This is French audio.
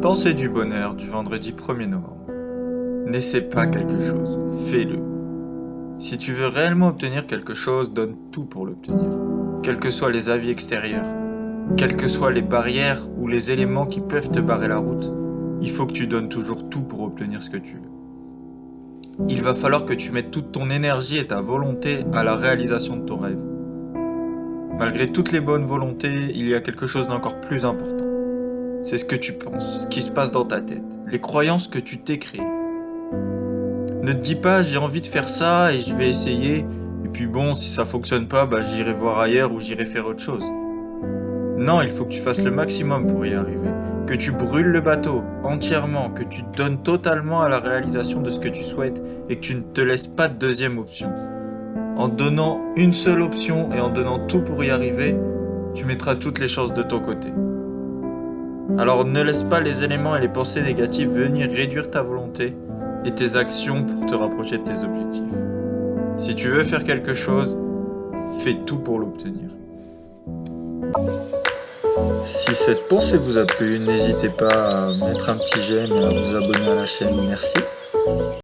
Pensée du bonheur du vendredi 1er novembre. N'essaie pas quelque chose, fais-le. Si tu veux réellement obtenir quelque chose, donne tout pour l'obtenir. Quels que soient les avis extérieurs, quelles que soient les barrières ou les éléments qui peuvent te barrer la route, il faut que tu donnes toujours tout pour obtenir ce que tu veux. Il va falloir que tu mettes toute ton énergie et ta volonté à la réalisation de ton rêve. Malgré toutes les bonnes volontés, il y a quelque chose d'encore plus important. C'est ce que tu penses, ce qui se passe dans ta tête, les croyances que tu t'es créées. Ne te dis pas j'ai envie de faire ça et je vais essayer, et puis bon, si ça fonctionne pas, bah, j'irai voir ailleurs ou j'irai faire autre chose. Non, il faut que tu fasses le maximum pour y arriver, que tu brûles le bateau entièrement, que tu donnes totalement à la réalisation de ce que tu souhaites et que tu ne te laisses pas de deuxième option. En donnant une seule option et en donnant tout pour y arriver, tu mettras toutes les chances de ton côté. Alors ne laisse pas les éléments et les pensées négatives venir réduire ta volonté et tes actions pour te rapprocher de tes objectifs. Si tu veux faire quelque chose, fais tout pour l'obtenir. Si cette pensée vous a plu, n'hésitez pas à mettre un petit j'aime et à vous abonner à la chaîne. Merci.